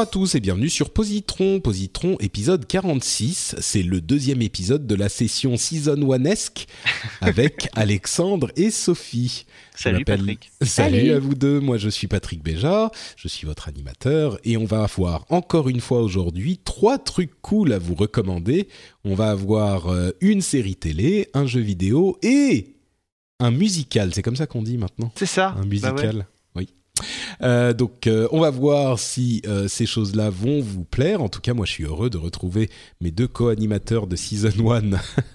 Bonjour à tous et bienvenue sur Positron. Positron épisode 46. C'est le deuxième épisode de la session Season 1esque avec Alexandre et Sophie. Salut Patrick. Salut, Salut. à vous deux. Moi je suis Patrick Béja. Je suis votre animateur et on va avoir encore une fois aujourd'hui trois trucs cool à vous recommander. On va avoir euh, une série télé, un jeu vidéo et un musical. C'est comme ça qu'on dit maintenant C'est ça. un Bah musical. ouais. Euh, donc, euh, on va voir si euh, ces choses-là vont vous plaire. En tout cas, moi, je suis heureux de retrouver mes deux co-animateurs de Season 1,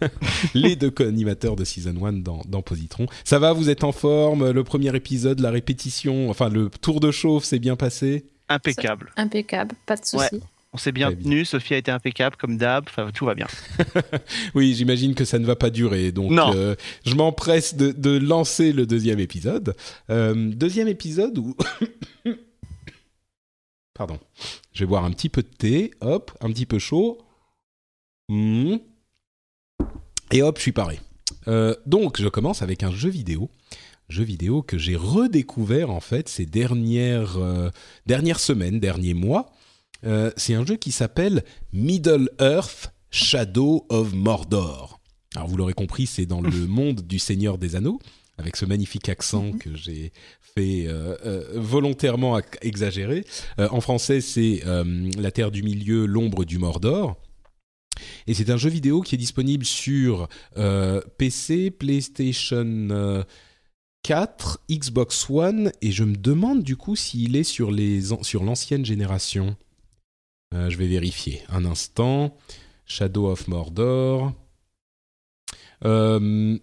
les deux co-animateurs de Season 1 dans, dans Positron. Ça va, vous êtes en forme? Le premier épisode, la répétition, enfin, le tour de chauffe s'est bien passé? Impeccable. Impeccable, pas de souci. On s'est bien tenu. Sophie a été impeccable comme d'hab. Enfin, tout va bien. Oui, j'imagine que ça ne va pas durer. Donc, Non. euh, je m'empresse de, de lancer le deuxième épisode. Euh, deuxième épisode où... Pardon. Je vais boire un petit peu de thé. Hop, un petit peu chaud. Hmm. Et hop, je suis paré. Euh, donc, je commence avec un jeu vidéo. Jeu vidéo que j'ai redécouvert en fait ces dernières, euh, dernières semaines, derniers mois. Euh, c'est un jeu qui s'appelle Middle Earth Shadow of Mordor. Alors vous l'aurez compris, c'est dans le monde du Seigneur des Anneaux, avec ce magnifique accent que j'ai fait euh, euh, volontairement. Euh, en français, c'est La Terre du Milieu, l'ombre du Mordor. Et c'est un jeu vidéo qui est disponible sur PC, PlayStation euh, 4, Xbox One, et je me demande du coup s'il est sur l'ancienne génération. Euh, je vais vérifier un instant. Shadow of Mordor. Euh,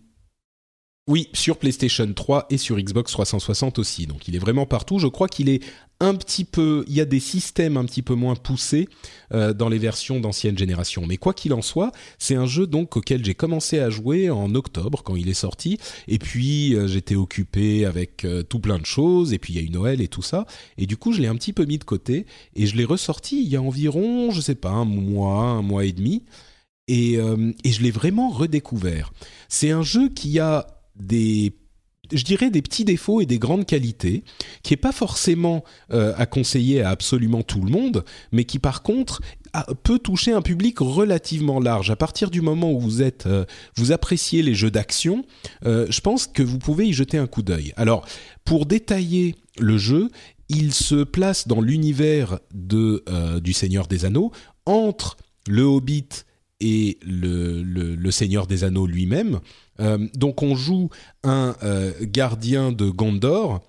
oui, sur PlayStation 3 et sur Xbox 360 aussi. Donc il est vraiment partout. Je crois qu'il est un petit peu. Il y a des systèmes un petit peu moins poussés euh, dans les versions d'ancienne génération. Mais quoi qu'il en soit, c'est un jeu donc auquel j'ai commencé à jouer en octobre quand il est sorti. Et puis euh, j'étais occupé avec euh, tout plein de choses. Et puis il y a eu Noël et tout ça. Et du coup je l'ai un petit peu mis de côté et je l'ai ressorti il y a environ, je sais pas, un mois, un mois et demi. Et, et je l'ai vraiment redécouvert. C'est un jeu qui a des, je dirais, des petits défauts et des grandes qualités, qui est pas forcément euh, à conseiller à absolument tout le monde, mais qui par contre peut toucher un public relativement large. À partir du moment où vous êtes, euh, vous appréciez les jeux d'action, euh, je pense que vous pouvez y jeter un coup d'œil. Alors, pour détailler le jeu, il se place dans l'univers de du Seigneur des Anneaux entre le Hobbit et le, Seigneur des Anneaux lui-même. Euh, donc on joue un euh, gardien de Gondor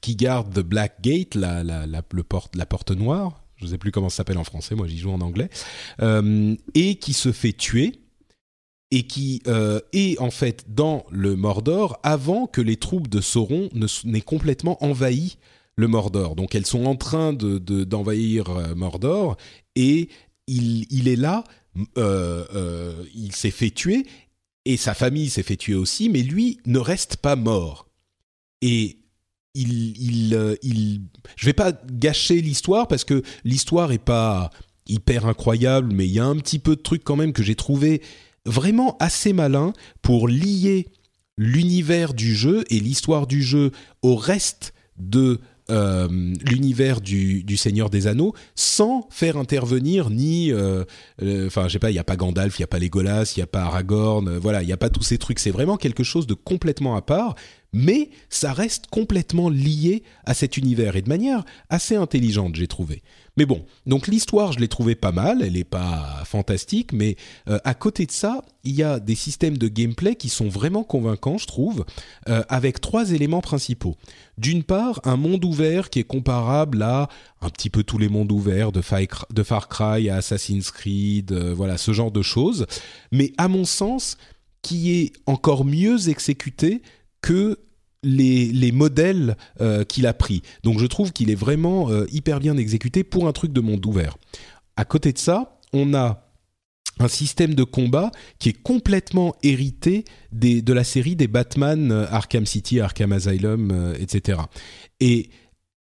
qui garde The Black Gate, la, porte, noire. Je ne sais plus comment ça s'appelle en français, moi j'y joue en anglais. Euh, et qui se fait tuer et qui est en fait dans le Mordor avant que les troupes de Sauron n'aient complètement envahi le Mordor. Donc elles sont en train de- de- d'envahir euh, Mordor et il est là, euh, euh, il s'est fait tuer et sa famille s'est fait tuer aussi, mais lui ne reste pas mort. Et il, il, euh, il, je vais pas gâcher l'histoire parce que l'histoire est pas hyper incroyable, mais il y a un petit peu de trucs quand même que j'ai trouvé vraiment assez malin pour lier l'univers du jeu et l'histoire du jeu au reste de euh, l'univers du, Seigneur des Anneaux sans faire intervenir ni euh, euh, enfin je sais pas il y a pas Gandalf il y a pas Legolas il y a pas Aragorn voilà il y a pas tous ces trucs. C'est vraiment quelque chose de complètement à part mais ça reste complètement lié à cet univers et de manière assez intelligente, j'ai trouvé. Mais bon, donc l'histoire, je l'ai trouvée pas mal, elle n'est pas fantastique, mais euh, à côté de ça, il y a des systèmes de gameplay qui sont vraiment convaincants, je trouve, euh, avec trois éléments principaux. D'une part, un monde ouvert qui est comparable à un petit peu tous les mondes ouverts de, Far Cry à Assassin's Creed, euh, voilà, ce genre de choses, mais à mon sens, qui est encore mieux exécuté que les, modèles euh, qu'il a pris. Donc je trouve qu'il est vraiment euh, hyper bien exécuté pour un truc de monde ouvert. À côté de ça, on a un système de combat qui est complètement hérité de la série des Batman, euh, Arkham City, Arkham Asylum, etc. Et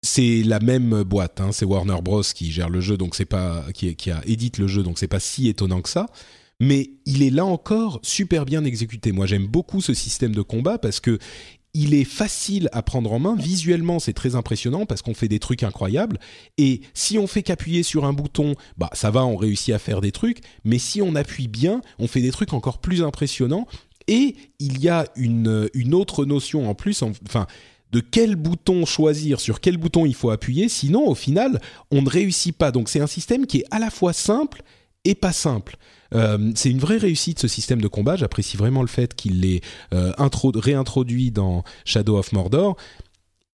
c'est la même boîte, hein, c'est Warner Bros qui gère le jeu, donc c'est pas qui, qui a édite le jeu, donc c'est pas si étonnant que ça mais il est là encore super bien exécuté. Moi, j'aime beaucoup ce système de combat parce que il est facile à prendre en main. Visuellement, c'est très impressionnant parce qu'on fait des trucs incroyables. Et si on fait qu'appuyer sur un bouton, bah ça va, on réussit à faire des trucs. Mais si on appuie bien, on fait des trucs encore plus impressionnants. Et il y a une, autre notion en plus, enfin de quel bouton choisir, sur quel bouton il faut appuyer. Sinon, au final, on ne réussit pas. Donc c'est un système qui est à la fois simple et pas simple. Euh, c'est une vraie réussite ce système de combat. J'apprécie vraiment le fait qu'il l'ait euh, réintroduit dans Shadow of Mordor.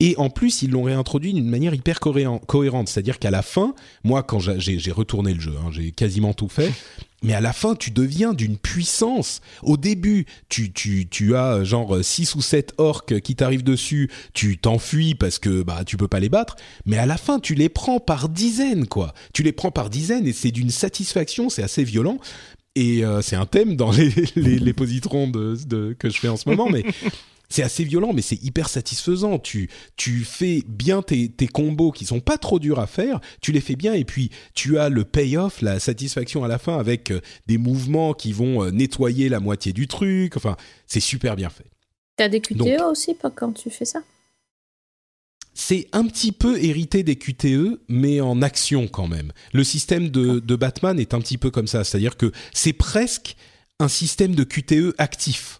Et en plus, ils l'ont réintroduit d'une manière hyper cohérente. C'est-à-dire qu'à la fin, moi, quand j'ai retourné le jeu, hein, j'ai quasiment tout fait, mais à la fin, tu deviens d'une puissance. Au début, tu, tu, tu as genre 6 ou 7 orques qui t'arrivent dessus, tu t'enfuis parce que bah tu peux pas les battre, mais à la fin, tu les prends par dizaines, quoi. Tu les prends par dizaines et c'est d'une satisfaction, c'est assez violent. Et euh, c'est un thème dans les, les, les positrons de, de, que je fais en ce moment, mais c'est assez violent, mais c'est hyper satisfaisant. Tu, tu fais bien tes, tes combos qui sont pas trop durs à faire, tu les fais bien et puis tu as le payoff, la satisfaction à la fin avec euh, des mouvements qui vont euh, nettoyer la moitié du truc. Enfin, c'est super bien fait. T'as des QTE aussi pas quand tu fais ça? C'est un petit peu hérité des QTE, mais en action quand même. Le système de, de Batman est un petit peu comme ça, c'est-à-dire que c'est presque un système de QTE actif.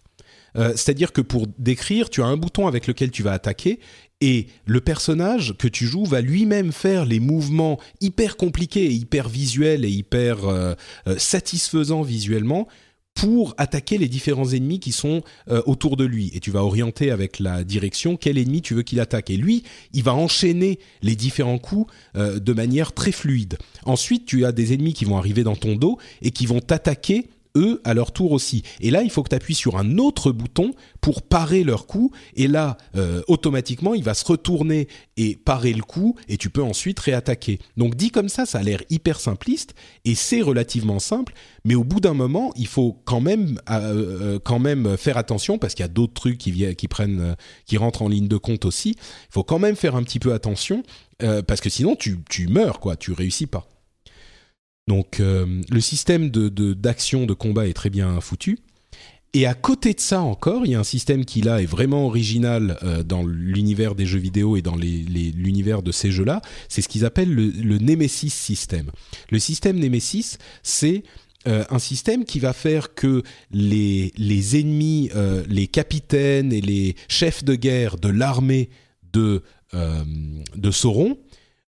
Euh, c'est-à-dire que pour décrire, tu as un bouton avec lequel tu vas attaquer et le personnage que tu joues va lui-même faire les mouvements hyper compliqués et hyper visuels et hyper euh, euh, satisfaisants visuellement pour attaquer les différents ennemis qui sont autour de lui. Et tu vas orienter avec la direction quel ennemi tu veux qu'il attaque. Et lui, il va enchaîner les différents coups de manière très fluide. Ensuite, tu as des ennemis qui vont arriver dans ton dos et qui vont t'attaquer eux à leur tour aussi. Et là, il faut que tu appuies sur un autre bouton pour parer leur coup. Et là, euh, automatiquement, il va se retourner et parer le coup. Et tu peux ensuite réattaquer. Donc dit comme ça, ça a l'air hyper simpliste. Et c'est relativement simple. Mais au bout d'un moment, il faut quand même, euh, euh, quand même faire attention parce qu'il y a d'autres trucs qui, viennent, qui, prennent, qui rentrent en ligne de compte aussi. Il faut quand même faire un petit peu attention. parce que sinon, tu, tu meurs, quoi. Tu réussis pas. Donc euh, le système de, d'action de, combat est très bien foutu. Et à côté de ça encore, il y a un système qui là est vraiment original euh, dans l'univers des jeux vidéo et dans l'univers de ces jeux-là. C'est ce qu'ils appellent le, Nemesis système. Le système Nemesis, c'est euh, un système qui va faire que les, les ennemis, les capitaines et les chefs de guerre de l'armée de, de Sauron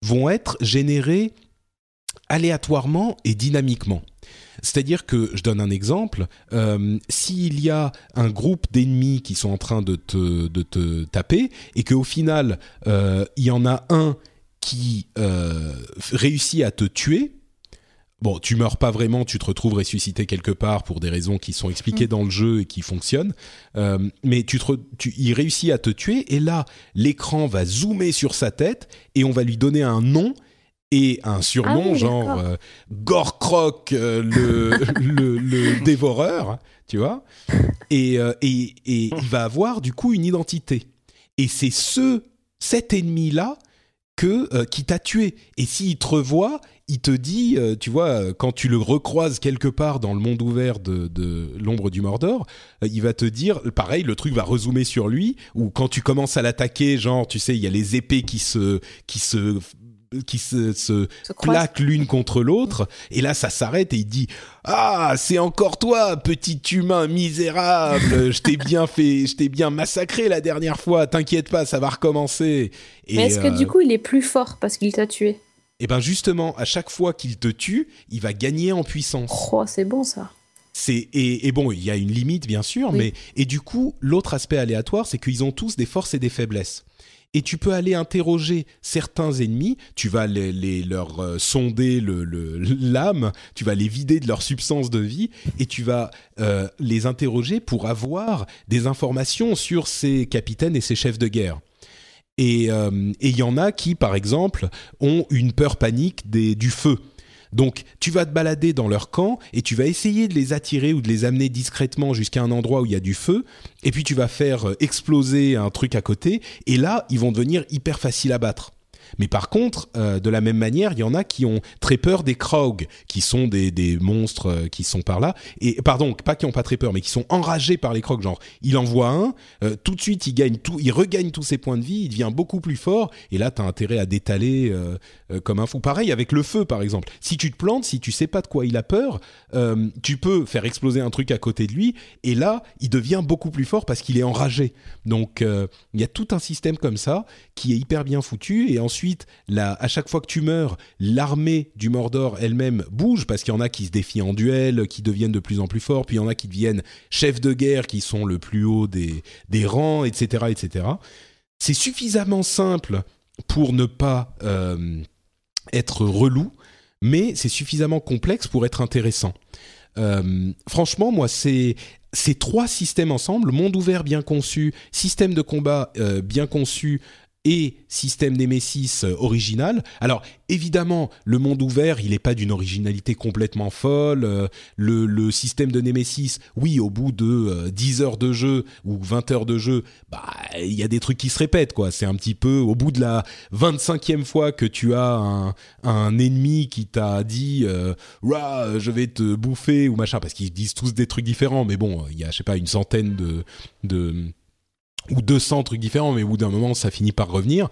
vont être générés aléatoirement et dynamiquement. C'est-à-dire que, je donne un exemple, euh, s'il y a un groupe d'ennemis qui sont en train de te, de te taper, et qu'au final, euh, il y en a un qui euh, réussit à te tuer, bon, tu meurs pas vraiment, tu te retrouves ressuscité quelque part pour des raisons qui sont expliquées mm. dans le jeu et qui fonctionnent, mais tu, te, tu il réussit à te tuer, et là, l'écran va zoomer sur sa tête, et on va lui donner un nom, et un surnom ah genre euh, Gorkroc euh, le, le, dévoreur, tu vois. Et, euh, et, et il va avoir du coup une identité. Et c'est ce cet ennemi là que qui t'a tué. Et s'il te revoit, il te dit, tu vois, quand tu le recroises quelque part dans le monde ouvert de, de l'ombre du Mordor, il va te dire, pareil, le truc va rezoomer sur lui, ou quand tu commences à l'attaquer, genre, tu sais, il y a les épées qui se, qui se qui se, se, plaquent l'une contre l'autre. Et là, ça s'arrête et il dit Ah, c'est encore toi, petit humain misérable. je t'ai bien fait, je t'ai bien massacré la dernière fois. T'inquiète pas, ça va recommencer. Mais est-ce que du coup, il est plus fort parce qu'il t'a tué? Et eh bien justement, à chaque fois qu'il te tue, il va gagner en puissance. Oh, c'est bon ça. C'est et, bon, il y a une limite bien sûr, mais et du coup, l'autre aspect aléatoire, c'est qu'ils ont tous des forces et des faiblesses. Et tu peux aller interroger certains ennemis, tu vas les, leur euh, sonder l'âme, tu vas les vider de leur substance de vie, et tu vas euh, les interroger pour avoir des informations sur ces capitaines et ces chefs de guerre. Euh, et il y en a qui, par exemple, ont une peur panique des, du feu. Donc, tu vas te balader dans leur camp et tu vas essayer de les attirer ou de les amener discrètement jusqu'à un endroit où il y a du feu. Et puis, tu vas faire euh, exploser un truc à côté. Et là, ils vont devenir hyper faciles à battre. Mais par contre, euh, de la même manière, il y en a qui ont très peur des Krog, qui sont des, des monstres euh, qui sont par là. Et pardon, pas qui ont pas très peur, mais qui sont enragés par les Krog. Genre, il envoie un, euh, tout de suite, il gagne tout, il regagne tous ses points de vie, il devient beaucoup plus fort. Et là, tu as intérêt à détaler comme un fou. Pareil avec le feu, par exemple. Si tu te plantes, si tu sais pas de quoi il a peur, tu peux faire exploser un truc à côté de lui. Et là, il devient beaucoup plus fort parce qu'il est enragé. Donc, il y a tout un système comme ça qui est hyper bien foutu. Et ensuite ensuite, à chaque fois que tu meurs, l'armée du Mordor elle-même bouge parce qu'il y en a qui se défient en duel, qui deviennent de plus en plus forts, puis il y en a qui deviennent chefs de guerre, qui sont le plus haut des, des rangs, etc., etc. C'est suffisamment simple pour ne pas euh, être relou, mais c'est suffisamment complexe pour être intéressant. Euh, franchement, moi, c'est ces trois systèmes ensemble, monde ouvert bien conçu, système de combat euh, bien conçu, et système Nemesis euh, original. Alors évidemment, le monde ouvert, il n'est pas d'une originalité complètement folle. Euh, le, système de Nemesis, oui, au bout de 10 euh, heures de jeu ou 20 heures de jeu, bah il y a des trucs qui se répètent quoi. C'est un petit peu au bout de la 25e fois que tu as un, ennemi qui t'a dit je vais te bouffer ou machin parce qu'ils disent tous des trucs différents mais bon, il y a je sais pas une centaine de ou 200 trucs différents, mais au bout d'un moment, ça finit par revenir.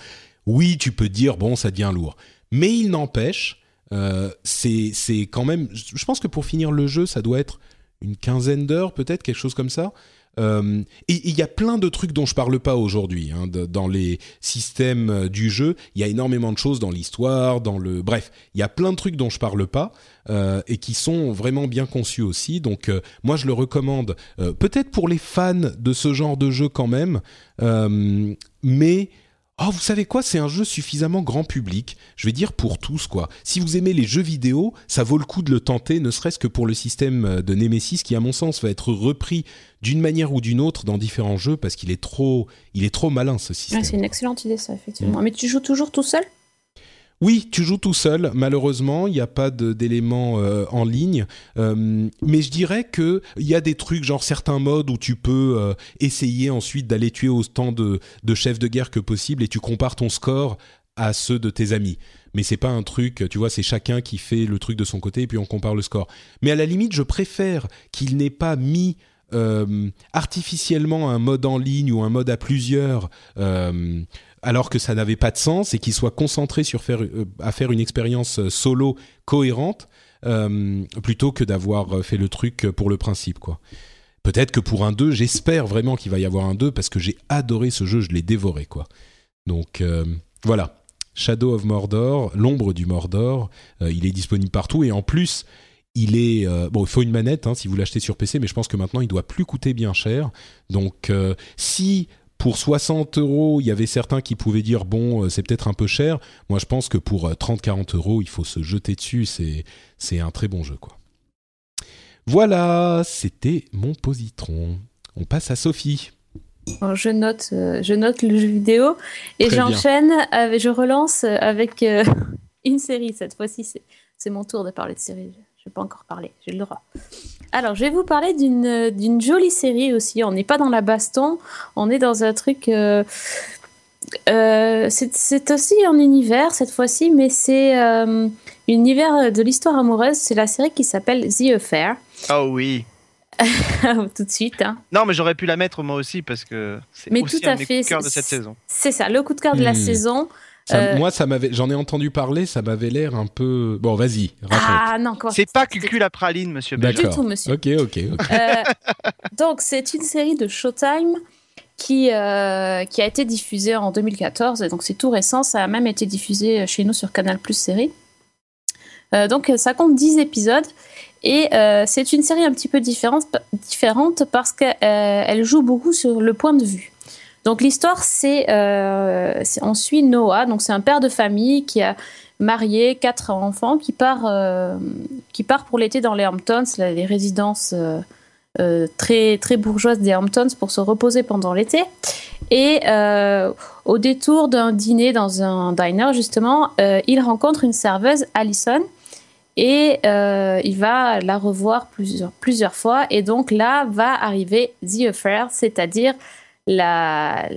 Oui, tu peux dire, bon, ça devient lourd. Mais il n'empêche, euh, c'est quand même... Je pense que pour finir le jeu, ça doit être une quinzaine d'heures, peut-être, quelque chose comme ça. Euh, et il y a plein de trucs dont je parle pas aujourd'hui hein, dans les systèmes euh, du jeu. Il y a énormément de choses dans l'histoire, dans le bref, il y a plein de trucs dont je parle pas euh, et qui sont vraiment bien conçus aussi. Donc moi je le recommande peut-être pour les fans de ce genre de jeu quand même, mais Oh, vous savez quoi C'est un jeu suffisamment grand public. Je vais dire pour tous, quoi. Si vous aimez les jeux vidéo, ça vaut le coup de le tenter, ne serait-ce que pour le système de Nemesis, qui, à mon sens, va être repris d'une manière ou d'une autre dans différents jeux parce qu'il est trop, il est trop malin ce système. c'est une excellente idée, ça, effectivement. Mm. Mais tu joues toujours tout seul? Oui, tu joues tout seul. Malheureusement, il n'y a pas d'éléments euh, en ligne. Euh, mais je dirais que il y a des trucs, genre certains modes où tu peux euh, essayer ensuite d'aller tuer autant de, de chefs de guerre que possible et tu compares ton score à ceux de tes amis. Mais c'est pas un truc, tu vois, c'est chacun qui fait le truc de son côté et puis on compare le score. Mais à la limite, je préfère qu'il n'ait pas mis artificiellement un mode en ligne ou un mode à plusieurs alors que ça n'avait pas de sens et qu'il soit concentré sur euh, à faire une expérience euh, solo cohérente euh, plutôt que d'avoir fait le truc pour le principe quoi. Peut-être que pour un 2, j'espère vraiment qu'il va y avoir un 2 parce que j'ai adoré ce jeu, je l'ai dévoré quoi. Donc voilà, Shadow of Mordor, l'ombre du Mordor, il est disponible partout et en plus il est bon, il faut une manette hein, si vous l'achetez sur PC, mais je pense que maintenant il doit plus coûter bien cher. Donc si pour 60 euros, il y avait certains qui pouvaient dire bon, euh, c'est peut-être un peu cher. Moi, je pense que pour 30-40 euh, euros, il faut se jeter dessus. C'est c'est un très bon jeu, quoi. Voilà, c'était mon positron. On passe à Sophie. je note, euh, je note le jeu vidéo et j'enchaîne, je relance avec une série cette fois-ci. C'est mon tour de parler de série. Je vais pas encore parler, j'ai le droit. Alors, je vais vous parler d'une jolie série aussi. On n'est pas dans la baston, on est dans un truc. Euh, euh, c'est aussi un univers cette fois-ci, mais c'est euh, univers de l'histoire amoureuse. C'est la série qui s'appelle The Affair. Oh oui. tout de suite. Hein. Non, mais j'aurais pu la mettre moi aussi parce que c'est aussi tout un fait. coup de cœur de cette saison. C'est ça, le coup de cœur de la hmm. saison. Moi, ça m'avait, j'en ai entendu parler, ça m'avait l'air un peu. Bon, vas-y, raconte. Ah non, quoi. C'est pas Cucu la praline, monsieur. Pas du tout, monsieur. Ok, ok. donc, c'est une série de Showtime qui, qui a été diffusée en 2014, et donc c'est tout récent. Ça a même été diffusé chez nous sur Canal Plus série. donc, ça compte 10 épisodes. Et c'est une série un petit peu différente, différente parce qu'elle joue beaucoup sur le point de vue. Donc l'histoire, euh, c'est on suit Noah, donc c'est un père de famille qui a marié quatre enfants, qui part, euh, qui part pour l'été dans les Hamptons, les résidences euh, très très bourgeoises des Hamptons, pour se reposer pendant l'été. Et au détour d'un dîner dans un diner, justement, il rencontre une serveuse, Allison, et il va la revoir plusieurs, plusieurs fois. Et donc là va arriver The Affair, c'est-à-dire la,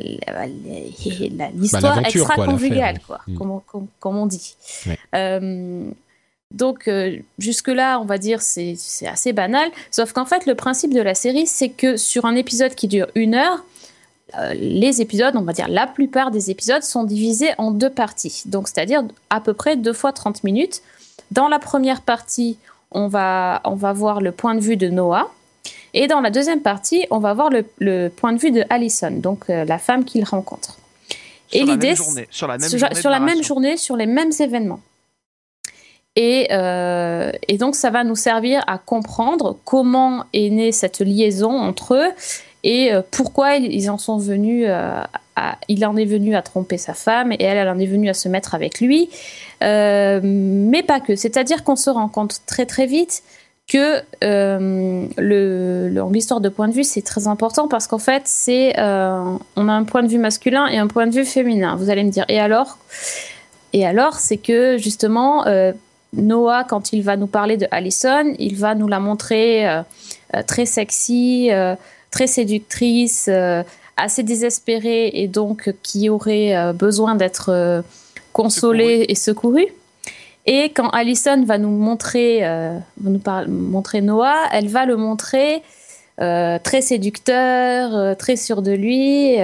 l'histoire extra-conjugale, quoi, mm. comme, comme, on dit. Euh, donc, euh, jusque-là, on va dire, c'est, c'est assez banal. Sauf qu'en fait, le principe de la série, c'est que sur un épisode qui dure une heure, euh, les épisodes, on va dire la plupart des épisodes, sont divisés en deux parties. Donc, c'est-à-dire à peu près deux fois 30 minutes. Dans la première partie, on va, on va voir le point de vue de Noah et dans la deuxième partie, on va voir le, point de vue de Allison, donc euh, la femme qu'il rencontre. Sur et l'idée, sur la même journée, sur, la même journée, sur les mêmes événements. Et, euh, et, donc, ça va nous servir à comprendre comment est née cette liaison entre eux et euh, pourquoi ils en sont venus à, il en est venu à tromper sa femme et elle, elle en est venue à se mettre avec lui. mais pas que. C'est-à-dire qu'on se rend compte très très vite que euh, le, l'histoire de point de vue c'est très important parce qu'en fait c'est euh, on a un point de vue masculin et un point de vue féminin. Vous allez me dire et alors Et alors c'est que justement euh, Noah quand il va nous parler de Allison, il va nous la montrer très sexy, très séductrice, assez désespérée et donc qui aurait besoin d'être consolée et secourue. Et quand Alison va nous montrer, euh, nous montrer Noah, elle va le montrer euh, très séducteur, euh, très sûr de lui,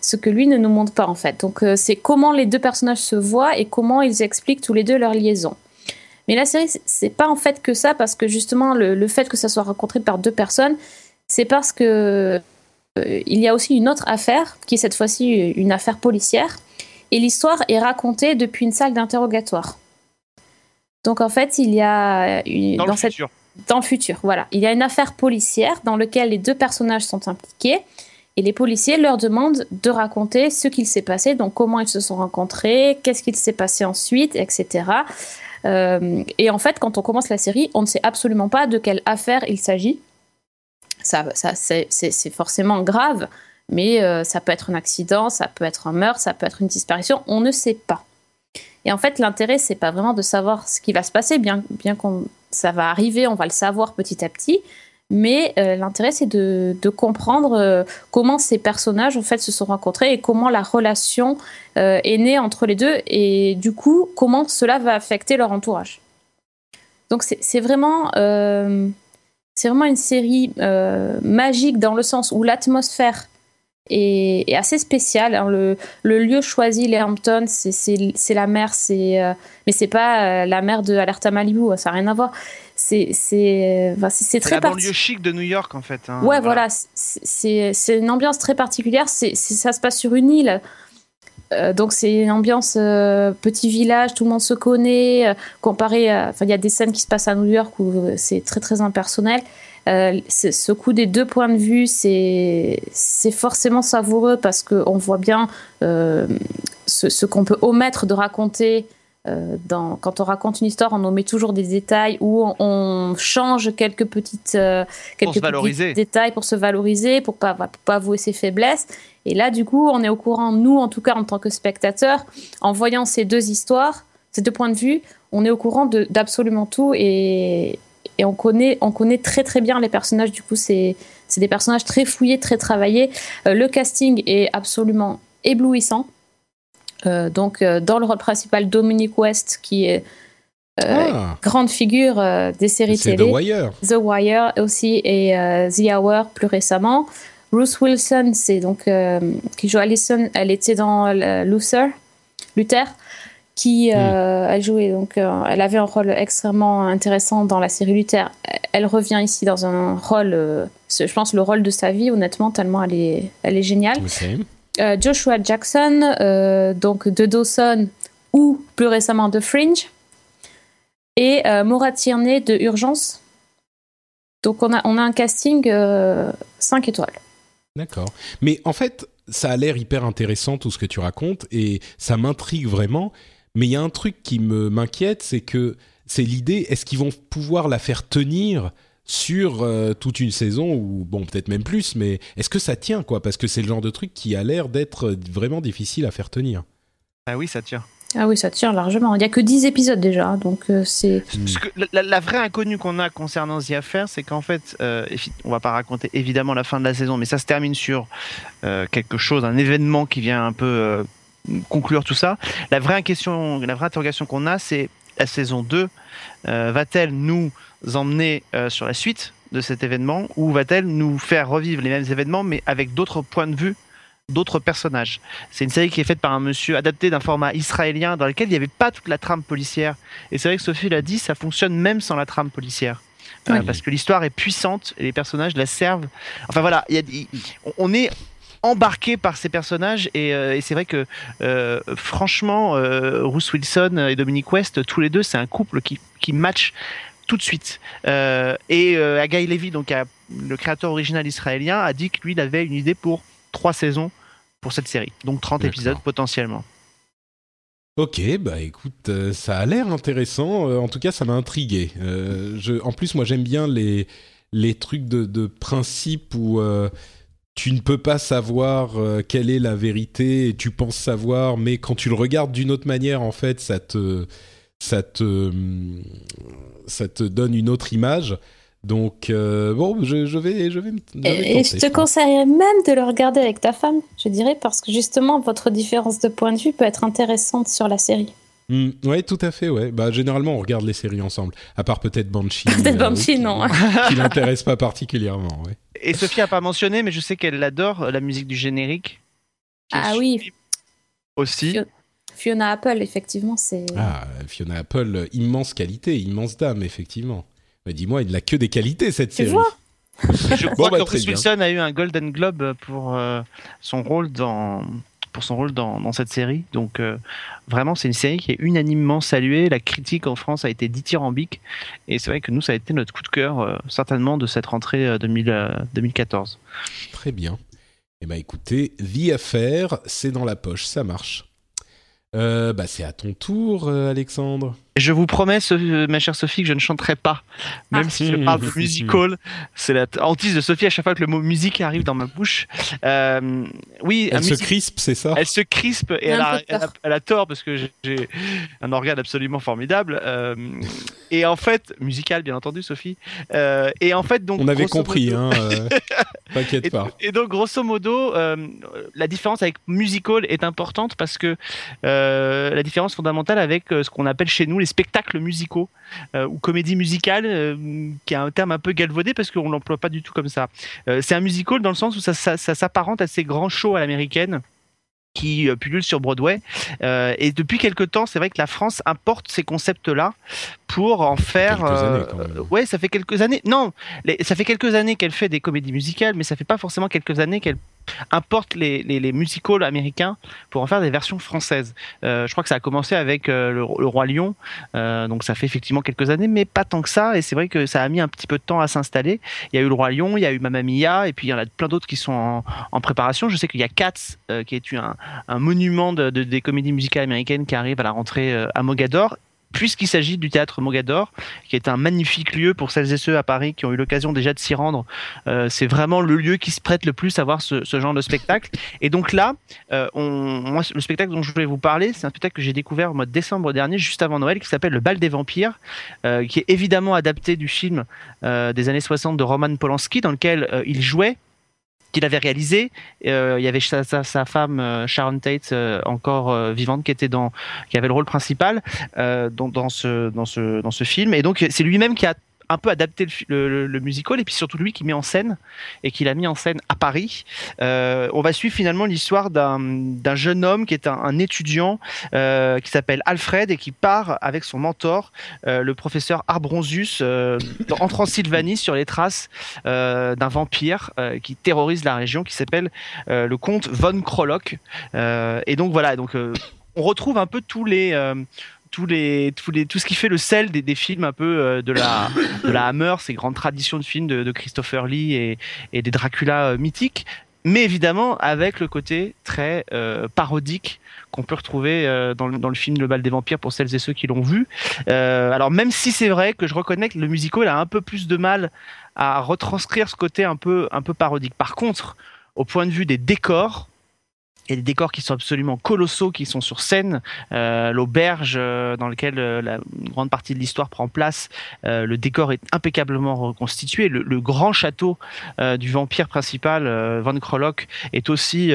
ce que lui ne nous montre pas en fait. Donc c'est comment les deux personnages se voient et comment ils expliquent tous les deux leur liaison. Mais la série, c'est pas en fait que ça, parce que justement, le, fait que ça soit rencontré par deux personnes, c'est parce que il y a aussi une autre affaire, qui est cette fois-ci une affaire policière, et l'histoire est racontée depuis une salle d'interrogatoire. Donc en fait, il y a une, dans, le futur. dans le futur, voilà, il y a une affaire policière dans laquelle les deux personnages sont impliqués et les policiers leur demandent de raconter ce qu'il s'est passé, donc comment ils se sont rencontrés, qu'est-ce qu'il s'est passé ensuite, etc. Euh, et en fait, quand on commence la série, on ne sait absolument pas de quelle affaire il s'agit. Ça, ça c'est forcément grave, mais euh, ça peut être un accident, ça peut être un meurtre, ça peut être une disparition, on ne sait pas. Et en fait, l'intérêt, c'est pas vraiment de savoir ce qui va se passer, bien, bien qu'on ça va arriver, on va le savoir petit à petit. Mais euh, l'intérêt, c'est de, comprendre euh, comment ces personnages en fait se sont rencontrés et comment la relation euh, est née entre les deux et du coup comment cela va affecter leur entourage. Donc c'est vraiment c'est vraiment une série magique dans le sens où l'atmosphère est, assez spécial. Hein. Le, le, lieu choisi, les Hamptons, c'est la mer, c'est euh, mais c'est pas euh, la mer de Alerta Malibu, ça n'a rien à voir. C'est c'est c'est très la banlieue chic de New York en fait. Hein. ouais, voilà, c'est une ambiance très particulière. C'est ça se passe sur une île. Euh, donc c'est une ambiance petit village, tout le monde se connaît. comparé, enfin il y a des scènes qui se passent à New York où c'est très très impersonnel. Euh, ce coup des deux points de vue, c'est forcément savoureux parce qu'on voit bien euh, ce, qu'on peut omettre de raconter. Euh, dans, quand on raconte une histoire, on omet toujours des détails ou on, change quelques petites quelques petits détails pour se valoriser, pour pas pas avouer ses faiblesses. Et là, du coup, on est au courant, nous en tout cas en tant que spectateurs, en voyant ces deux histoires, ces deux points de vue, on est au courant d'absolument tout et, et on connaît, on connaît très très bien les personnages. Du coup, c'est des personnages très fouillés, très travaillés. Euh, le casting est absolument éblouissant. Euh, donc, euh, dans le rôle principal, Dominic West, qui est ah. grande figure des séries télé. The Wire. The Wire aussi, et The Hour plus récemment. Ruth Wilson, c'est donc qui joue Allison. Elle était dans Luther. Luther. qui hmm. a joué. Donc, elle avait un rôle extrêmement intéressant dans la série Luther. Elle revient ici dans un rôle, je pense, le rôle de sa vie, honnêtement, tellement elle est, elle est géniale. Joshua Jackson, donc de Dawson ou plus récemment de Fringe, et Maura Tierney de Urgence. Donc on a, on a un casting 5 euh, étoiles. D'accord. Mais en fait, ça a l'air hyper intéressant tout ce que tu racontes et ça m'intrigue vraiment. Mais il y a un truc qui m'inquiète, c'est que c'est l'idée, est-ce qu'ils vont pouvoir la faire tenir sur euh, toute une saison ou bon peut-être même plus, mais est-ce que ça tient quoi? Parce que c'est le genre de truc qui a l'air d'être vraiment difficile à faire tenir. Ah oui, ça tient. Ah oui, ça tire largement. Il n'y a que 10 épisodes déjà, donc euh, c'est... La, vraie inconnue qu'on a concernant The Affair, c'est qu'en fait, euh, on va pas raconter évidemment la fin de la saison, mais ça se termine sur euh, quelque chose, un événement qui vient un peu euh, conclure tout ça. La vraie question, la vraie interrogation qu'on a, c'est la saison 2 va-t-elle nous emmener sur la suite de cet événement ou va-t-elle nous faire revivre les mêmes événements mais avec d'autres points de vue d'autres personnages? C'est une série qui est faite par un monsieur adapté d'un format israélien dans lequel il n'y avait pas toute la trame policière. Et c'est vrai que Sophie l'a dit, ça fonctionne même sans la trame policière. Euh, parce que l'histoire est puissante et les personnages la servent. Enfin voilà, on est embarqué par ces personnages et, euh, c'est vrai que euh, franchement, Bruce Wilson et Dominic West, tous les deux, c'est un couple qui, qui match tout de suite. et Agai Levy, donc le créateur original israélien, a dit que lui, il avait une idée pour trois saisons pour cette série. Donc 30 épisodes potentiellement. Ok, bah écoute, euh, ça a l'air intéressant. Euh, en tout cas, ça m'a intrigué. Euh, je, en plus, moi, j'aime bien les les trucs de, de principe où tu ne peux pas savoir quelle est la vérité et tu penses savoir, mais quand tu le regardes d'une autre manière, en fait, ça te ça te ça te donne une autre image. Donc, euh, bon, je, je, vais, je vais, et, je te conseillerais même de le regarder avec ta femme, je dirais, parce que justement, votre différence de point de vue peut être intéressante sur la série. Hmm, oui, tout à fait, ouais. Bah, généralement, on regarde les séries ensemble, à part peut-être Banshee. peut-être euh, Banshee, non. qui l'intéresse pas particulièrement, ouais. Et Sophie a pas mentionné, mais je sais qu'elle adore la musique du générique. Ah oui. Aussi. Fiona Apple, effectivement, c'est. Ah, Fiona Apple, immense qualité, immense dame, effectivement. Mais dis-moi, il n'a que des qualités cette série. Vois je crois bah, que Bruce Wilson a eu un Golden Globe pour euh, son rôle dans pour son rôle dans, cette série. Donc euh, vraiment, c'est une série qui est unanimement saluée. La critique en France a été dithyrambique et c'est vrai que nous, ça a été notre coup de cœur euh, certainement de cette rentrée 2014. Très bien. Eh ben écoutez, vie à faire, c'est dans la poche, ça marche. bah c'est à ton tour, Alexandre. Je vous promets, ma chère Sophie, que je ne chanterai pas, même ah. si je parle de musical. C'est la hantise de Sophie à chaque fois que le mot musique arrive dans ma bouche. Euh, oui, elle se crispe, c'est ça? Elle se crispe et elle a, elle, a, tort parce que j'ai un organe absolument formidable. Euh, et en fait, musical, bien entendu, Sophie. Euh, et en fait, donc. On avait compris, hein. T'inquiète pas. Et donc, grosso modo, la différence avec musical est importante parce que la différence fondamentale avec ce qu'on appelle chez nous les spectacles musicaux euh, ou comédie musicale, euh, qui est un terme un peu galvaudé parce qu'on l'emploie pas du tout comme ça. Euh, c'est un musical dans le sens où ça, ça s'apparente à ces grands shows à l'américaine qui pullulent sur Broadway. et depuis quelque temps, c'est vrai que la France importe ces concepts-là pour en faire. ouais, ça fait quelques années. Non, ça fait quelques années qu'elle fait des comédies musicales, mais ça fait pas forcément quelques années qu'elle importe les, musicals américains pour en faire des versions françaises. Euh, je crois que ça a commencé avec euh, le, Roi Lion, euh, donc ça fait effectivement quelques années, mais pas tant que ça. Et c'est vrai que ça a mis un petit peu de temps à s'installer. Il y a eu le Roi Lion, il y a eu Mamma Mia, et puis il y en a plein d'autres qui sont en, préparation. Je sais qu'il y a Cats, qui est un, un monument de, des comédies musicales américaines qui arrive à la rentrée à Mogador puisqu'il s'agit du théâtre Mogador, qui est un magnifique lieu pour celles et ceux à Paris qui ont eu l'occasion déjà de s'y rendre. Euh, c'est vraiment le lieu qui se prête le plus à voir ce, genre de spectacle. Et donc là, euh, le spectacle dont je voulais vous parler, c'est un spectacle que j'ai découvert au mois de décembre dernier, juste avant Noël, qui s'appelle Le Bal des Vampires, euh, qui est évidemment adapté du film des années 60 de Roman Polanski, dans lequel il jouait qu'il avait réalisé. Euh, il y avait sa, femme euh, Sharon Tate euh, encore vivante qui était dans, qui avait le rôle principal dans ce film. Et donc c'est lui-même qui a un peu adapté le, musical et puis surtout lui qui met en scène et qui l'a mis en scène à Paris. Euh, on va suivre finalement l'histoire d'un jeune homme qui est un, étudiant euh, qui s'appelle Alfred et qui part avec son mentor, euh, le professeur Arbronzus, en Transylvanie sur les traces d'un vampire qui terrorise la région qui s'appelle le comte von Krolok. et donc voilà, donc on retrouve un peu tous les tous les, tous les, tout ce qui fait le sel des, films un peu euh, de, la, de la Hammer, ces grandes traditions de films de, Christopher Lee et, des Dracula euh, mythiques, mais évidemment avec le côté très euh, parodique qu'on peut retrouver dans, dans, le film Le bal des vampires pour celles et ceux qui l'ont vu. alors même si c'est vrai que je reconnais que le musical a un peu plus de mal à retranscrire ce côté un peu, un peu parodique. Par contre, au point de vue des décors, a des décors qui sont absolument colossaux, qui sont sur scène. Euh, L'auberge euh, dans laquelle euh, la grande partie de l'histoire prend place, euh, le décor est impeccablement reconstitué. Le, le grand château euh, du vampire principal, Van Krolok, est aussi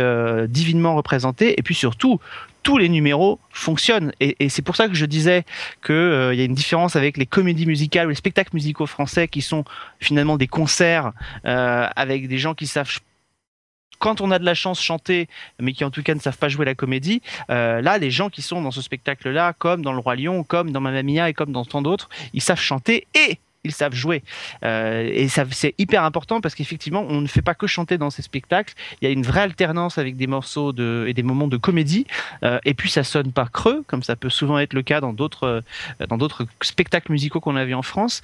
divinement représenté. Et puis surtout, tous les numéros fonctionnent. Et, et c'est pour ça que je disais qu'il euh, y a une différence avec les comédies musicales ou les spectacles musicaux français qui sont finalement des concerts euh, avec des gens qui savent quand on a de la chance chanter, mais qui en tout cas ne savent pas jouer la comédie, euh, là, les gens qui sont dans ce spectacle-là, comme dans Le Roi Lion, comme dans Mamma Mia et comme dans tant d'autres, ils savent chanter et ils savent jouer. Euh, et c'est hyper important parce qu'effectivement, on ne fait pas que chanter dans ces spectacles. Il y a une vraie alternance avec des morceaux et des moments de comédie. Euh, et puis, ça sonne pas creux, comme ça peut souvent être le cas dans d'autres, euh, spectacles musicaux qu'on a vu en France.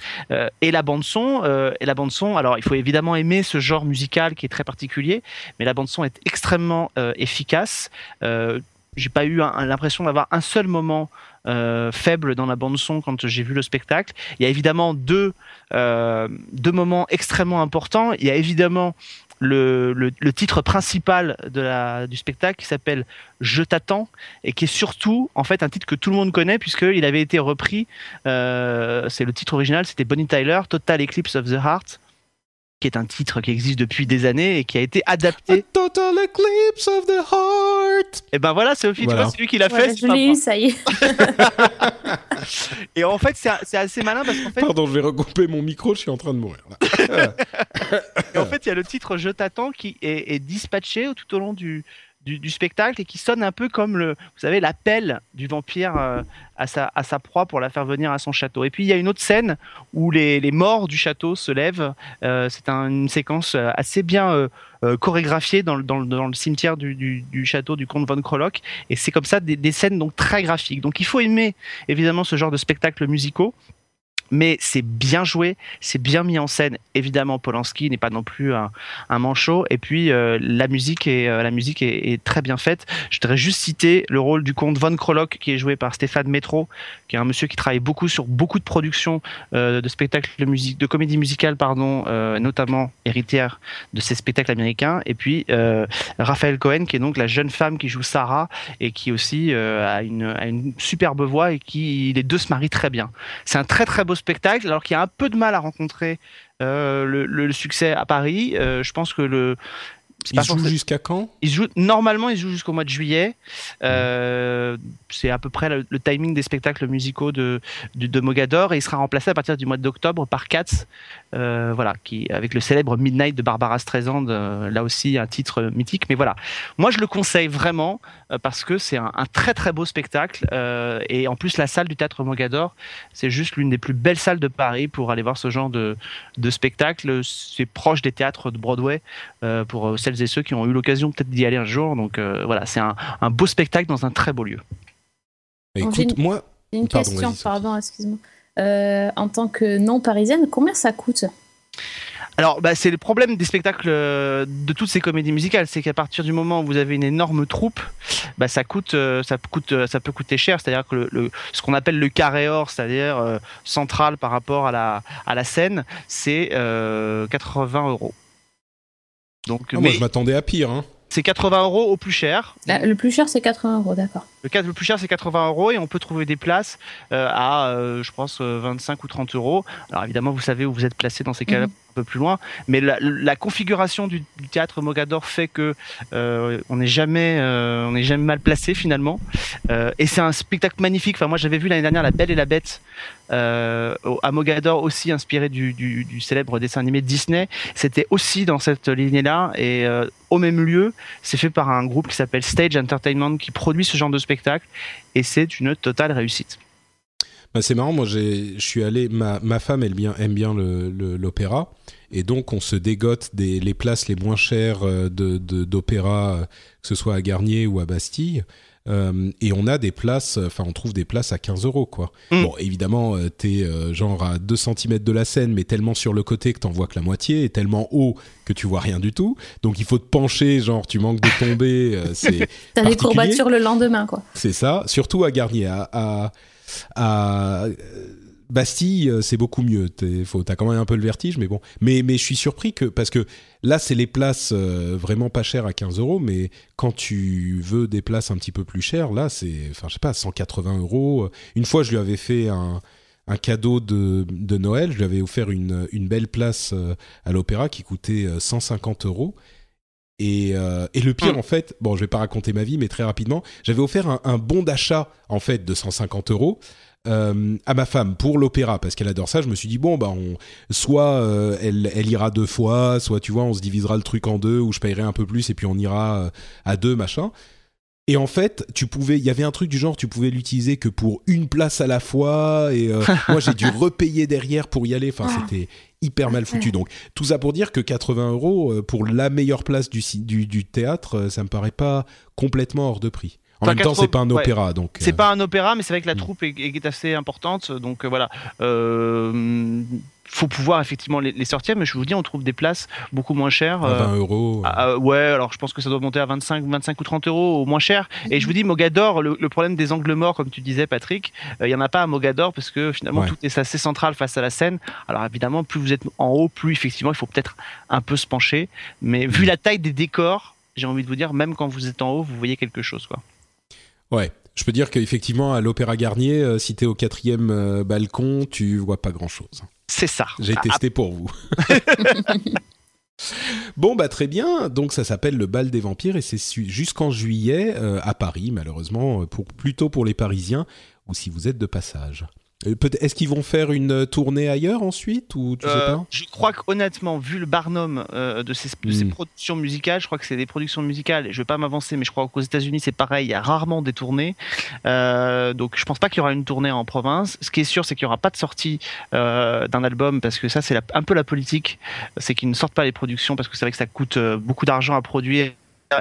Et la bande son, et bande. Alors, il faut évidemment aimer ce genre musical qui est très particulier, mais la bande son est extrêmement efficace. j'ai pas eu l'impression d'avoir un seul moment euh, faible dans la bande son quand j'ai vu le spectacle. Il y a évidemment deux, euh, deux moments extrêmement importants. Il y a évidemment le, le, titre principal de la, du spectacle qui s'appelle Je t'attends et qui est surtout en fait un titre que tout le monde connaît puisqu'il avait été repris. Euh, c'est le titre original, c'était Bonnie Tyler, Total Eclipse of the Heart qui est un titre qui existe depuis des années et qui a été adapté. total eclipse of the heart. Et ben voilà, c'est voilà. c'est lui qui l'a voilà, fait. Je l'ai eu, ça y est. et en fait, c'est assez malin parce qu'en fait. Pardon, je vais recouper mon micro, je suis en train de mourir. et en fait, il y a le titre Je t'attends qui est, est, dispatché tout au long du, du, spectacle et qui sonne un peu comme le, vous savez, l'appel du vampire euh, à, sa, à sa proie pour la faire venir à son château. Et puis il y a une autre scène où les, les morts du château se lèvent. Euh, c'est un, une séquence euh, assez bien chorégraphiée dans, dans, dans, le cimetière du, du, du, château du comte von Krolok. Et c'est comme ça des, des scènes donc très graphiques. Donc il faut aimer évidemment ce genre de spectacles musicaux mais c'est bien joué, c'est bien mis en scène. Évidemment, Polanski n'est pas non plus un, manchot, et puis euh, la musique est euh, est, très bien faite. Je voudrais juste citer le rôle du comte von Krolok qui est joué par Stéphane Métro, qui est un monsieur qui travaille beaucoup sur beaucoup de productions euh, de spectacles de comédie musicale, notamment héritière de ces spectacles américains. Et puis Raphaël Cohen, qui est donc la jeune femme qui joue Sarah et qui aussi a une superbe voix et qui les deux se marient très bien. C'est un très très beau spectacle, alors qu'il y a un peu de mal à rencontrer euh, le, succès à Paris. Euh, je pense que le il joue jusqu'à quand? Il joue, Normalement, il joue jusqu'au mois de juillet. Euh, c'est à peu près le, le, timing des spectacles musicaux de, de, de, Mogador et il sera remplacé à partir du mois d'octobre par Katz, euh, voilà, qui, avec le célèbre Midnight de Barbara Streisand, euh, là aussi un titre mythique. Mais voilà, moi je le conseille vraiment parce que c'est un, un, très très beau spectacle et en plus la salle du théâtre Mogador, c'est juste l'une des plus belles salles de Paris pour aller voir ce genre de, de spectacle. C'est proche des théâtres de Broadway pour celles et ceux qui ont eu l'occasion peut-être d'y aller un jour. Donc euh, voilà, c'est un, un, beau spectacle dans un très beau lieu. Écoute, une, moi. Une pardon, question, pardon, excuse-moi. Euh, en tant que non parisienne, combien ça coûte? Alors, bah, c'est le problème des spectacles euh, de toutes ces comédies musicales, c'est qu'à partir du moment où vous avez une énorme troupe, bah, ça coûte, ça coûte, ça peut coûter cher. C'est-à-dire que le, le, ce qu'on appelle le carré or, c'est-à-dire euh, central par rapport à la à la scène, c'est 80 euros. Donc, ah, mais... moi, je m'attendais à pire. Hein. C'est 80 euros au plus cher. Le plus cher, c'est 80 euros, d'accord. Le, le plus cher, c'est 80 euros et on peut trouver des places euh, à, euh, je pense, 25 ou 30 euros. Alors évidemment, vous savez où vous êtes placé dans ces cas-là. Mmh peu plus loin. Mais la, configuration du, théâtre Mogador fait que euh, on n'est jamais, euh, on n'est jamais mal placé finalement. Euh, et c'est un spectacle magnifique. Enfin, moi, j'avais vu l'année dernière La Belle et la Bête à Mogador, aussi inspiré du, du, célèbre dessin animé Disney. C'était aussi dans cette lignée-là et au même lieu. C'est fait par un groupe qui s'appelle Stage Entertainment qui produit ce genre de spectacle et c'est une totale réussite. Bah, c'est marrant, moi je suis allé, ma, ma femme elle bien, aime bien l'opéra, et donc on se dégote des, les places les moins chères euh, d'opéra, de, euh, que ce soit à Garnier ou à Bastille. Euh, et on a des places, enfin on trouve des places à 15 euros quoi. Mm. Bon évidemment euh, t'es euh, genre à 2 cm de la scène mais tellement sur le côté que t'en vois que la moitié et tellement haut que tu vois rien du tout. Donc il faut te pencher, genre tu manques de tomber. c'est T'as des courbatures le lendemain quoi. C'est ça, surtout à Garnier. à, à Bastille, euh, c'est beaucoup mieux. T'as quand même un peu le vertige, mais bon. Mais, mais je suis surpris que parce que là, c'est les places euh, vraiment pas chères à 15 euros, mais quand tu veux des places un petit peu plus chères, là, c'est, enfin, je sais pas, 180 euros. Une fois, je lui avais fait un, cadeau de, Noël. Je lui avais offert une, belle place euh, à l'opéra qui coûtait 150 euros. Et, le pire, hum. en fait, bon, je vais pas raconter ma vie, mais très rapidement, j'avais offert un, un bon d'achat, en fait, de 150 euros euh, à ma femme pour l'opéra parce qu'elle adore ça. Je me suis dit bon bah on soit euh, elle, elle ira deux fois, soit tu vois on se divisera le truc en deux ou je paierai un peu plus et puis on ira euh, à deux machin. Et en fait, tu pouvais, il y avait un truc du genre, tu pouvais l'utiliser que pour une place à la fois. Et moi, j'ai dû repayer derrière pour y aller. Enfin, ah. c'était hyper mal foutu. Donc, tout ça pour dire que 80 euros pour la meilleure place du, du, du théâtre, ça me paraît pas complètement hors de prix. En même temps, c'est pas un opéra, donc. C'est euh, pas un opéra, mais c'est vrai que la hmm. troupe est, assez importante, donc euh, voilà. Euh, faut pouvoir effectivement les, sortir, mais je vous dis, on trouve des places beaucoup moins chères. À 20 euros. ouais, alors je pense que ça doit monter à 25, 25 ou 30 euros au moins cher. Et je vous dis, Mogador, le, problème des angles morts, comme tu disais, Patrick, il y en a pas à Mogador parce que finalement tout est assez central face à la scène. Alors évidemment, plus vous êtes en haut, plus effectivement, il faut peut-être un peu se pencher. Mais vu la taille des décors, j'ai envie de vous dire, même quand vous êtes en haut, vous voyez quelque chose, quoi. Ouais, je peux dire qu'effectivement, à l'Opéra Garnier, euh, si t'es au quatrième euh, balcon, tu vois pas grand-chose. C'est ça. J'ai ah, testé pour vous. bon, bah très bien. Donc ça s'appelle le bal des vampires et c'est jusqu'en juillet euh, à Paris, malheureusement, pour, plutôt pour les Parisiens ou si vous êtes de passage. Euh, est-ce qu'ils vont faire une euh, tournée ailleurs ensuite ou tu sais euh, pas? Je crois qu'honnêtement, vu le barnum de, ces, hmm. productions musicales, je crois que c'est des productions musicales. Je vais pas m'avancer, mais je crois qu'aux États-Unis c'est pareil. Il y a rarement des tournées, donc je pense pas qu'il y aura une tournée en province. Ce qui est sûr, c'est qu'il y aura pas de sortie d'un album parce que ça c'est un peu la politique, c'est qu'ils ne sortent pas les productions parce que c'est vrai que ça coûte beaucoup d'argent à produire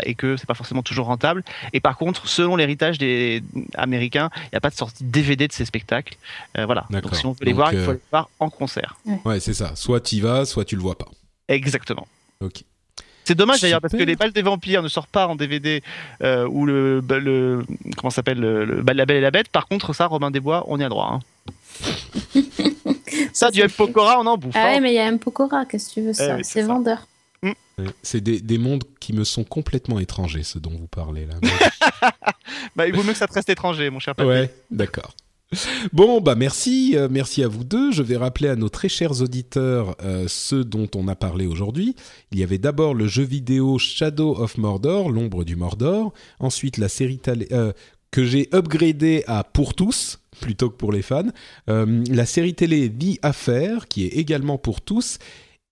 et que c'est pas forcément toujours rentable. Et par contre, selon l'héritage des Américains, il n'y a pas de sortie DVD de ces spectacles. Euh, voilà. Donc si on veut les voir, il faut euh, les voir en concert. Ouais, c'est ça. Soit tu y vas, soit tu le vois pas. Exactement. Ok. C'est dommage d'ailleurs parce que les balles des vampires ne sortent pas en DVD euh, ou le, le comment s'appelle le, la Belle et la Bête. Par contre, ça, Robin des Bois, on y a droit. Hein. ça, du M Pokora, on en bouffe. Ah ouais, hein. mais il y a M Pokora, qu'est-ce que tu veux ça eh C'est vendeur. Mm. C'est des, mondes qui me sont complètement étrangers, ce dont vous parlez là. bah, il vaut mieux que ça te reste étranger, mon cher Patrick. Ouais, d'accord. Bon, bah merci, euh, merci à vous deux. Je vais rappeler à nos très chers auditeurs euh, ceux dont on a parlé aujourd'hui. Il y avait d'abord le jeu vidéo Shadow of Mordor, l'ombre du Mordor. Ensuite, la série euh, que j'ai upgradé à pour tous plutôt que pour les fans. la série télé The Affair, qui est également pour tous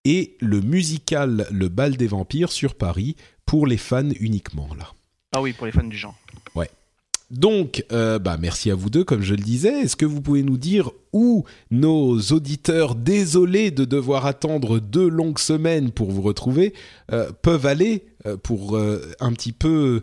et le musical Le Bal des Vampires sur Paris pour les fans uniquement là. Ah oui, pour les fans du genre. Ouais. Donc, euh, bah merci à vous deux, comme je le disais. Est-ce que vous pouvez nous dire où nos auditeurs, désolés de devoir attendre deux longues semaines pour vous retrouver, euh, peuvent aller euh, pour un petit peu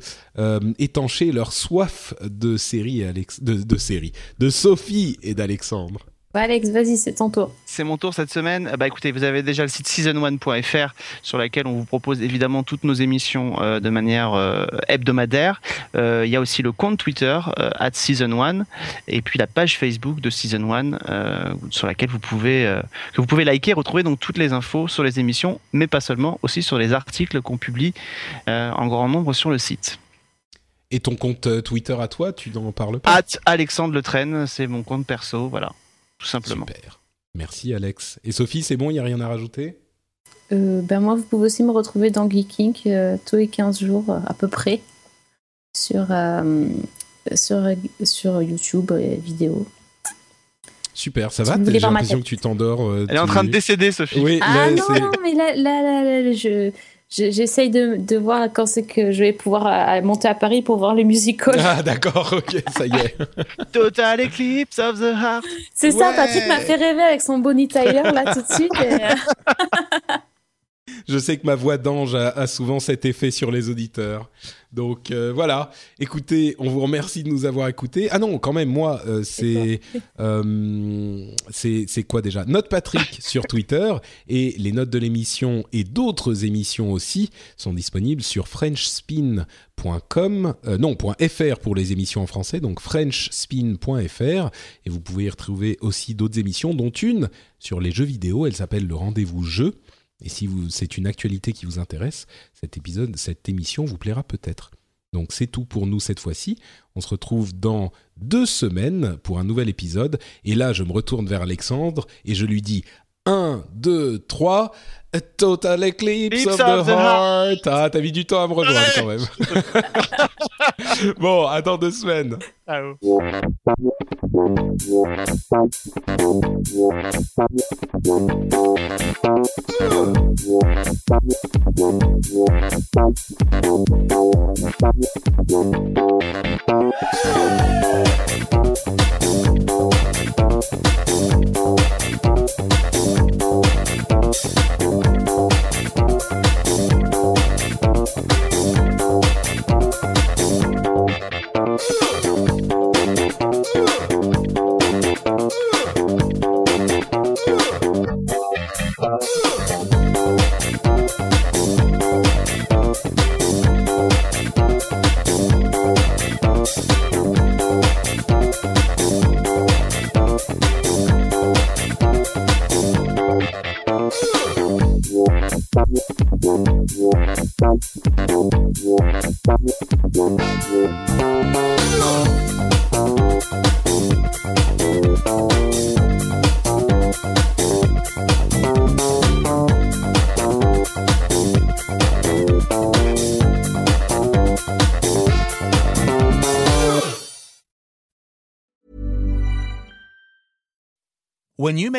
étancher leur soif de série, de, de série, de Sophie et d'Alexandre? Alex, vas-y, c'est ton tour. C'est mon tour cette semaine. Bah écoutez, vous avez déjà le site season1.fr sur lequel on vous propose évidemment toutes nos émissions euh, de manière euh, hebdomadaire. Euh, il y a aussi le compte Twitter at season1 et puis la page Facebook de season 1 sur laquelle vous pouvez que vous pouvez liker, retrouver donc toutes les infos sur les émissions, mais pas seulement, aussi sur les articles qu'on publie en grand nombre sur le site. Et ton compte Twitter à toi, tu n'en parles pas? At Alexandre Le Train, c'est mon compte perso, voilà tout simplement. Super. Merci Alex. Et Sophie, c'est bon, il n'y a rien à rajouter? Ben moi, vous pouvez aussi me retrouver dans Geeking tous les 15 jours à peu près sur, sur, sur YouTube et vidéo. Super, ça va J'ai l'impression que tu t'endors. Elle est en train de décéder, Sophie. Oui, ah non, non, mais là, là, là, je, J'essaye de, de, voir quand c'est que je vais pouvoir euh, monter à Paris pour voir les musicals. Ah d'accord, ok, ça y est. Total Eclipse of the Heart. C'est ça, Patrick m'a fait rêver avec son Bonnie Tyler là tout de suite. Euh. je sais que ma voix d'ange a, souvent cet effet sur les auditeurs. Donc euh, voilà. Écoutez, on vous remercie de nous avoir écoutés. Ah non, quand même, moi, euh, euh, c'est c'est quoi déjà? Note Patrick sur Twitter et les notes de l'émission et d'autres émissions aussi sont disponibles sur frenchspin.com, non .fr pour les émissions en français, donc frenchspin.fr et vous pouvez y retrouver aussi d'autres émissions, dont une sur les jeux vidéo. Elle s'appelle le rendez-vous jeu et si c'est une actualité qui vous intéresse, cet épisode, cette émission vous plaira peut-être. Donc c'est tout pour nous cette fois-ci. On se retrouve dans deux semaines pour un nouvel épisode. Et là, je me retourne vers Alexandre et je lui dis 1, 2, 3. Total Eclipse of, the, Heart. Ah, t'as mis du temps à me rejoindre quand même. bon, attends deux semaines. When you